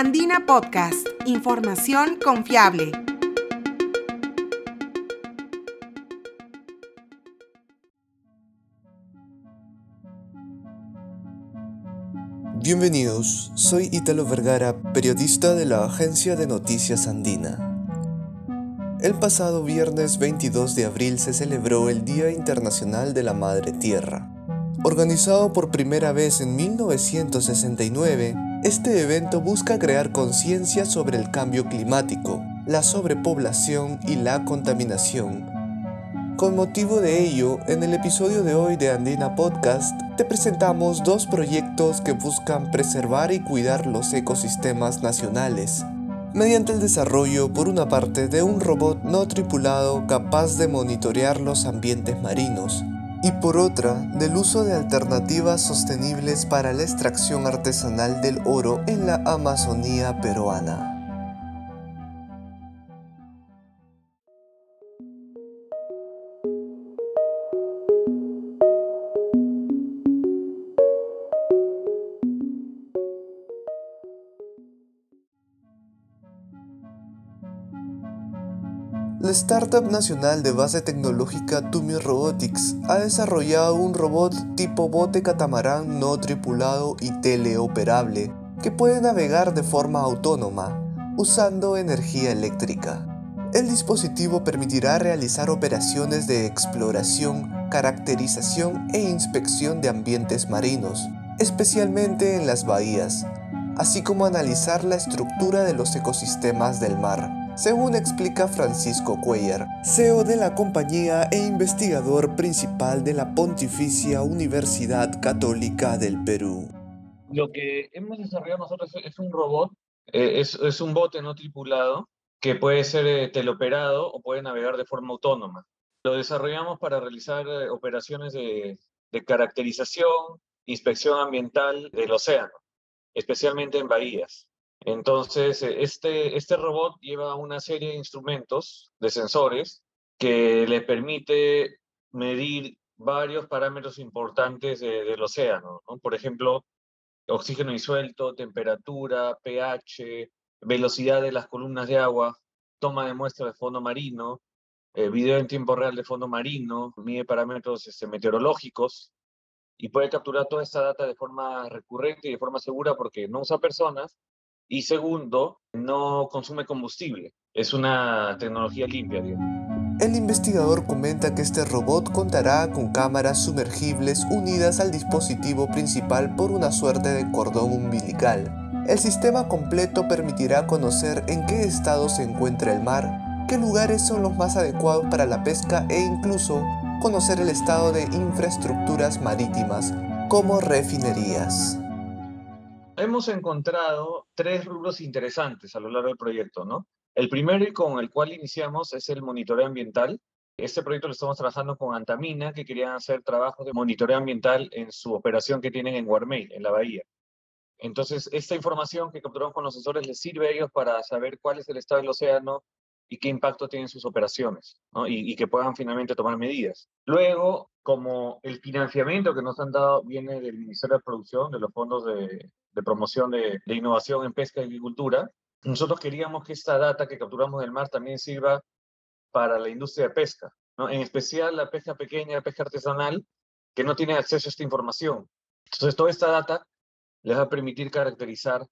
Andina Podcast, información confiable. Bienvenidos, soy Ítalo Vergara, periodista de la agencia de noticias Andina. El pasado viernes 22 de abril se celebró el Día Internacional de la Madre Tierra. Organizado por primera vez en 1969, este evento busca crear conciencia sobre el cambio climático, la sobrepoblación y la contaminación. Con motivo de ello, en el episodio de hoy de Andina Podcast, te presentamos dos proyectos que buscan preservar y cuidar los ecosistemas nacionales, mediante el desarrollo, por una parte, de un robot no tripulado capaz de monitorear los ambientes marinos, y por otra, del uso de alternativas sostenibles para la extracción artesanal del oro en la Amazonía peruana. La startup nacional de base tecnológica Tumi Robotics ha desarrollado un robot tipo bote catamarán no tripulado y teleoperable que puede navegar de forma autónoma, usando energía eléctrica. El dispositivo permitirá realizar operaciones de exploración, caracterización e inspección de ambientes marinos, especialmente en las bahías, así como analizar la estructura de los ecosistemas del mar según explica Francisco Cuellar, CEO de la compañía e investigador principal de la Pontificia Universidad Católica del Perú. Lo que hemos desarrollado nosotros es un robot, eh, es, un bote no tripulado que puede ser eh, teleoperado o puede navegar de forma autónoma. Lo desarrollamos para realizar eh, operaciones de caracterización, inspección ambiental del océano, especialmente en bahías. Entonces, eh, este, este robot lleva una serie de instrumentos, de sensores, que le permite medir varios parámetros importantes del océano. Por ejemplo, oxígeno disuelto, temperatura, pH, velocidad de las columnas de agua, toma de muestras de fondo marino, eh, video en tiempo real de fondo marino, mide parámetros este, meteorológicos y puede capturar toda esta data de forma recurrente y de forma segura porque no usa personas y segundo, no consume combustible. Es una tecnología limpia, El investigador comenta que este robot contará con cámaras sumergibles unidas al dispositivo principal por una suerte de cordón umbilical. El sistema completo permitirá conocer en qué estado se encuentra el mar, qué lugares son los más adecuados para la pesca e incluso conocer el estado de infraestructuras marítimas, como refinerías hemos encontrado tres rubros interesantes a lo largo del proyecto, ¿no? El primero y con el cual iniciamos es el monitoreo ambiental. Este proyecto lo estamos trabajando con Antamina, que querían hacer trabajos de monitoreo ambiental en su operación que tienen en Guarmey, en la bahía. Entonces, esta información que capturamos con los sensores les sirve a ellos para saber cuál es el estado del océano y qué impacto tienen sus operaciones, ¿no? y, y que puedan finalmente tomar medidas. Luego, como el financiamiento que nos han dado viene del Ministerio de Producción, de los fondos de, de promoción de, de, innovación en pesca y agricultura, nosotros queríamos que esta data que capturamos del mar también sirva para la industria de pesca, ¿no? en especial la pesca pequeña, la pesca artesanal, que no tiene acceso a esta información. Entonces, toda esta data les va a permitir caracterizar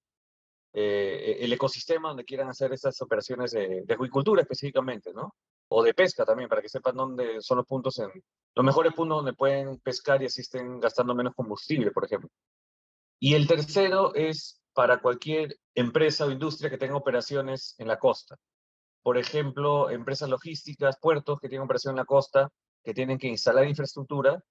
eh, el ecosistema donde quieran hacer estas operaciones de, de, agricultura específicamente, ¿no? O de pesca también, para que sepan dónde son los puntos, en, los mejores puntos donde pueden pescar y así estén gastando menos combustible, por ejemplo. Y el tercero es para cualquier empresa o industria que tenga operaciones en la costa. Por ejemplo, empresas logísticas, puertos que tienen operación en la costa, que tienen que instalar infraestructura.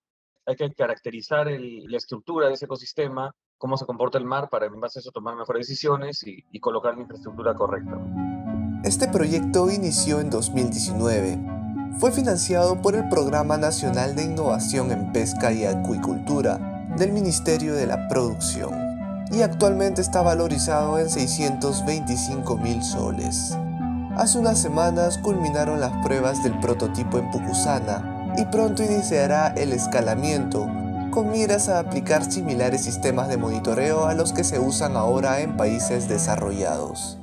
Hay que caracterizar la estructura de ese ecosistema, cómo se comporta el mar para en base eso tomar mejores decisiones y colocar la infraestructura correcta. Este proyecto inició en 2019. Fue financiado por el Programa Nacional de Innovación en Pesca y Acuicultura del Ministerio de la Producción y actualmente está valorizado en 625 mil soles. Hace unas semanas culminaron las pruebas del prototipo en Pucusana y pronto iniciará el escalamiento con miras a aplicar similares sistemas de monitoreo a los que se usan ahora en países desarrollados.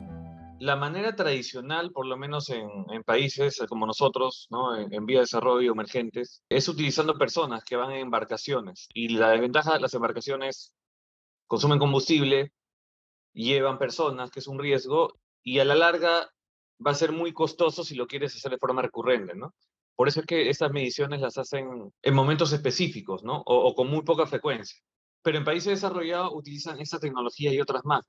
La manera tradicional, por lo menos en, países como nosotros, ¿no? en, en vía de desarrollo emergentes, es utilizando personas que van en embarcaciones. Y la desventaja de las embarcaciones consumen combustible, llevan personas, que es un riesgo, y a la larga va a ser muy costoso si lo quieres hacer de forma recurrente, ¿no? Por eso es que estas mediciones las hacen en momentos específicos, ¿no? O, con muy poca frecuencia. Pero en países desarrollados utilizan esta tecnología y otras más.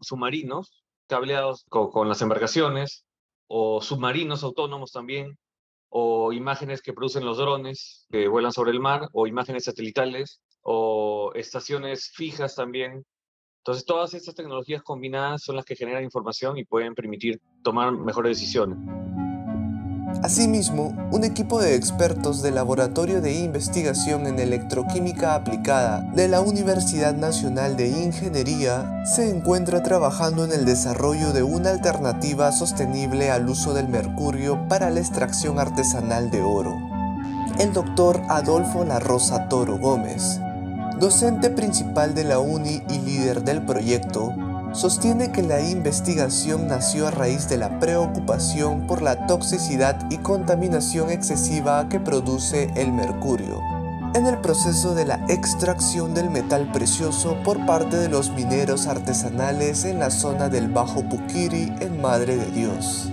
Submarinos, cableados con, las embarcaciones, o submarinos autónomos también, o imágenes que producen los drones que vuelan sobre el mar, o imágenes satelitales, o estaciones fijas también. Entonces, todas estas tecnologías combinadas son las que generan información y pueden permitir tomar mejores decisiones. Asimismo, un equipo de expertos del Laboratorio de Investigación en Electroquímica Aplicada de la Universidad Nacional de Ingeniería se encuentra trabajando en el desarrollo de una alternativa sostenible al uso del mercurio para la extracción artesanal de oro. El doctor Adolfo La Rosa Toro Gómez, docente principal de la UNI y líder del proyecto, sostiene que la investigación nació a raíz de la preocupación por la toxicidad y contaminación excesiva que produce el mercurio en el proceso de la extracción del metal precioso por parte de los mineros artesanales en la zona del Bajo Puquiri en Madre de Dios.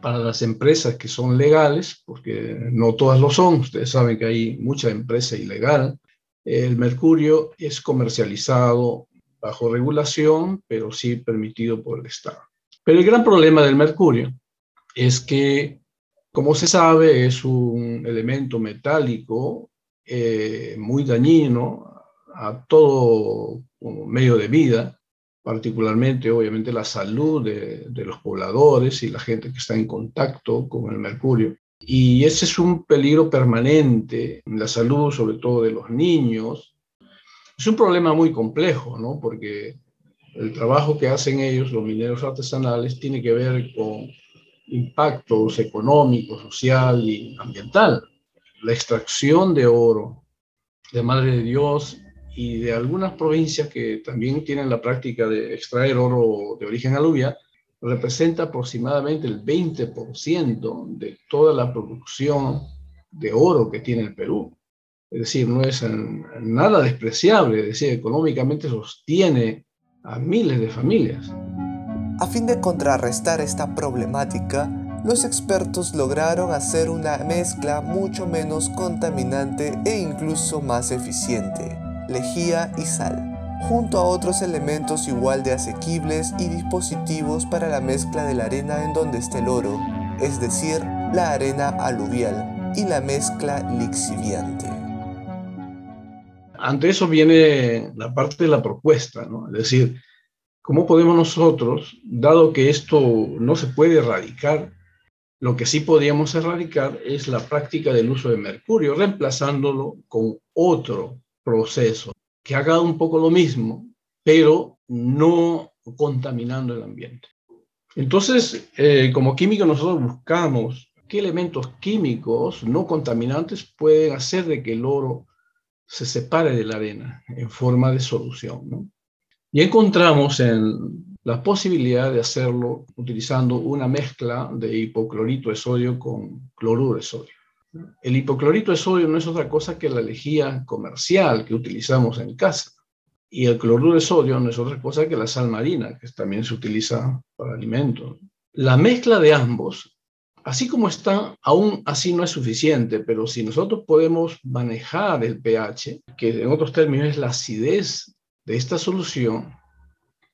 Para las empresas que son legales, porque no todas lo son, ustedes saben que hay mucha empresa ilegal, el mercurio es comercializado bajo regulación, pero sí permitido por el Estado. Pero el gran problema del mercurio es que, como se sabe, es un elemento metálico eh, muy dañino a todo medio de vida, particularmente obviamente la salud de, de, los pobladores y la gente que está en contacto con el mercurio. Y ese es un peligro permanente en la salud, sobre todo de los niños, es un problema muy complejo, ¿no? Porque el trabajo que hacen ellos, los mineros artesanales, tiene que ver con impactos económico, social y ambiental. La extracción de oro de Madre de Dios y de algunas provincias que también tienen la práctica de extraer oro de origen aluvial, representa aproximadamente el 20% de toda la producción de oro que tiene el Perú. Es decir, no es nada despreciable, es decir, económicamente sostiene a miles de familias. A fin de contrarrestar esta problemática, los expertos lograron hacer una mezcla mucho menos contaminante e incluso más eficiente, lejía y sal, junto a otros elementos igual de asequibles y dispositivos para la mezcla de la arena en donde está el oro, es decir, la arena aluvial y la mezcla lixiviante ante eso viene la parte de la propuesta, ¿no? Es decir, ¿cómo podemos nosotros, dado que esto no se puede erradicar, lo que sí podríamos erradicar es la práctica del uso de mercurio, reemplazándolo con otro proceso que haga un poco lo mismo, pero no contaminando el ambiente. Entonces, eh, como químicos nosotros buscamos qué elementos químicos no contaminantes pueden hacer de que el oro se separe de la arena en forma de solución. Y encontramos en la posibilidad de hacerlo utilizando una mezcla de hipoclorito de sodio con cloruro de sodio. El hipoclorito de sodio no es otra cosa que la lejía comercial que utilizamos en casa. Y el cloruro de sodio no es otra cosa que la sal marina, que también se utiliza para alimentos. La mezcla de ambos Así como está, aún así no es suficiente, pero si nosotros podemos manejar el pH, que en otros términos es la acidez de esta solución,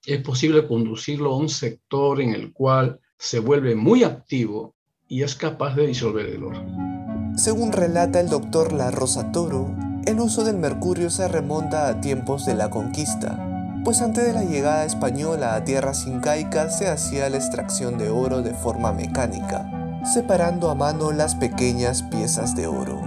es posible conducirlo a un sector en el cual se vuelve muy activo y es capaz de disolver el oro. Según relata el doctor La Rosa Toro, el uso del mercurio se remonta a tiempos de la conquista, pues antes de la llegada española a tierras incaicas se hacía la extracción de oro de forma mecánica separando a mano las pequeñas piezas de oro.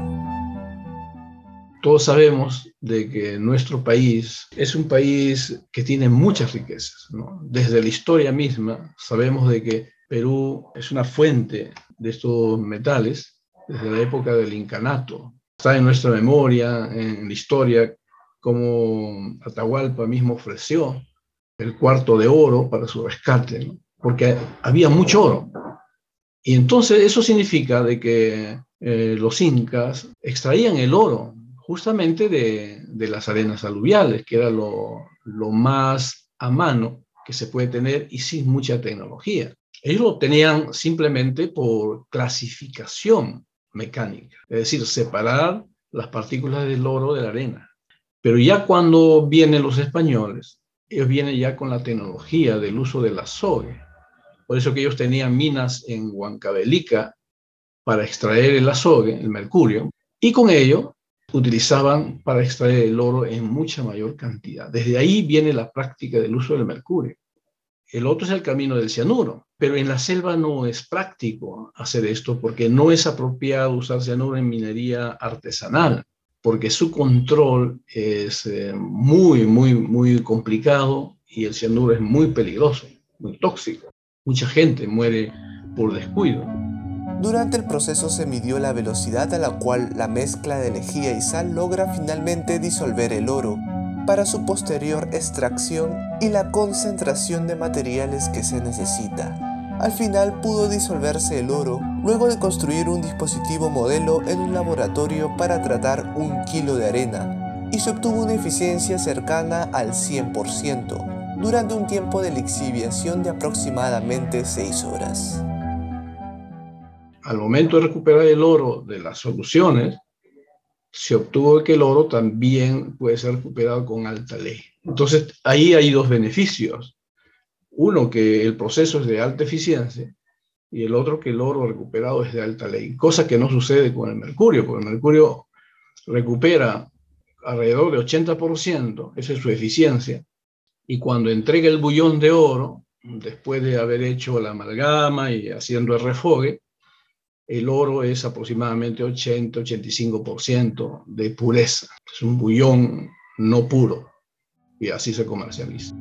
Todos sabemos de que nuestro país es un país que tiene muchas riquezas. Desde la historia misma sabemos de que Perú es una fuente de estos metales desde la época del incanato. Está en nuestra memoria, en la historia, como Atahualpa mismo ofreció el cuarto de oro para su rescate, porque había mucho oro. Y entonces eso significa de que eh, los incas extraían el oro justamente de, de las arenas aluviales, que era lo, lo, más a mano que se puede tener y sin mucha tecnología. Ellos lo tenían simplemente por clasificación mecánica, es decir, separar las partículas del oro de la arena. Pero ya cuando vienen los españoles, ellos vienen ya con la tecnología del uso de la soga. Por eso que ellos tenían minas en Huancavelica para extraer el azogue, el mercurio, y con ello utilizaban para extraer el oro en mucha mayor cantidad. Desde ahí viene la práctica del uso del mercurio. El otro es el camino del cianuro, pero en la selva no es práctico hacer esto porque no es apropiado usar cianuro en minería artesanal, porque su control es eh, muy, muy, muy complicado y el cianuro es muy peligroso, muy tóxico. Mucha gente muere por descuido. Durante el proceso se midió la velocidad a la cual la mezcla de lejía y sal logra finalmente disolver el oro para su posterior extracción y la concentración de materiales que se necesita. Al final pudo disolverse el oro luego de construir un dispositivo modelo en un laboratorio para tratar un kilo de arena y se obtuvo una eficiencia cercana al 100% durante un tiempo de lixiviación de aproximadamente 6 horas al momento de recuperar el oro de las soluciones, se obtuvo que el oro también puede ser recuperado con alta ley. Entonces, ahí hay dos beneficios. Uno, que el proceso es de alta eficiencia y el otro, que el oro recuperado es de alta ley, cosa que no sucede con el mercurio, porque el mercurio recupera alrededor de 80%, esa es su eficiencia, y cuando entrega el bullón de oro, después de haber hecho la amalgama y haciendo el refogue, el oro es aproximadamente 80-85% de pureza. Es un bullón no puro y así se comercializa.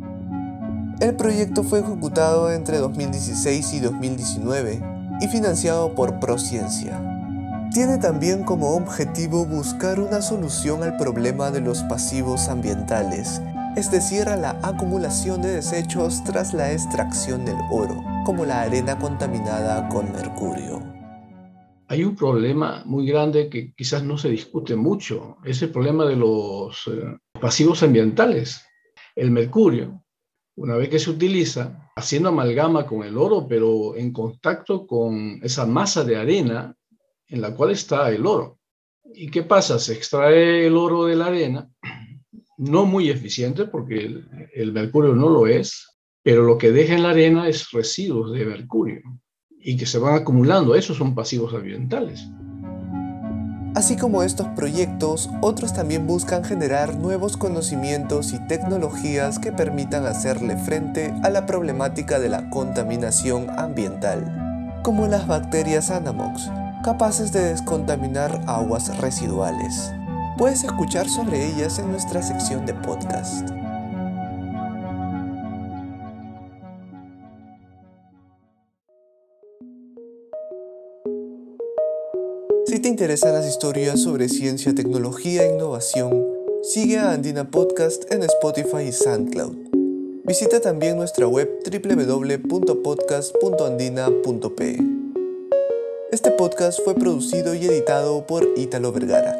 El proyecto fue ejecutado entre 2016 y 2019 y financiado por Prociencia. Tiene también como objetivo buscar una solución al problema de los pasivos ambientales, es decir, la acumulación de desechos tras la extracción del oro, como la arena contaminada con mercurio hay un problema muy grande que quizás no se discute mucho, es el problema de los eh, pasivos ambientales. El mercurio, una vez que se utiliza, haciendo amalgama con el oro, pero en contacto con esa masa de arena en la cual está el oro. ¿Y qué pasa? Se extrae el oro de la arena, no muy eficiente porque el, mercurio no lo es, pero lo que deja en la arena es residuos de mercurio y que se van acumulando. Esos son pasivos ambientales. Así como estos proyectos, otros también buscan generar nuevos conocimientos y tecnologías que permitan hacerle frente a la problemática de la contaminación ambiental, como las bacterias Anamox, capaces de descontaminar aguas residuales. Puedes escuchar sobre ellas en nuestra sección de podcast. Si te interesan las historias sobre ciencia, tecnología e innovación, sigue a Andina Podcast en Spotify y SoundCloud. Visita también nuestra web www.podcast.andina.pe. Este podcast fue producido y editado por Ítalo Vergara.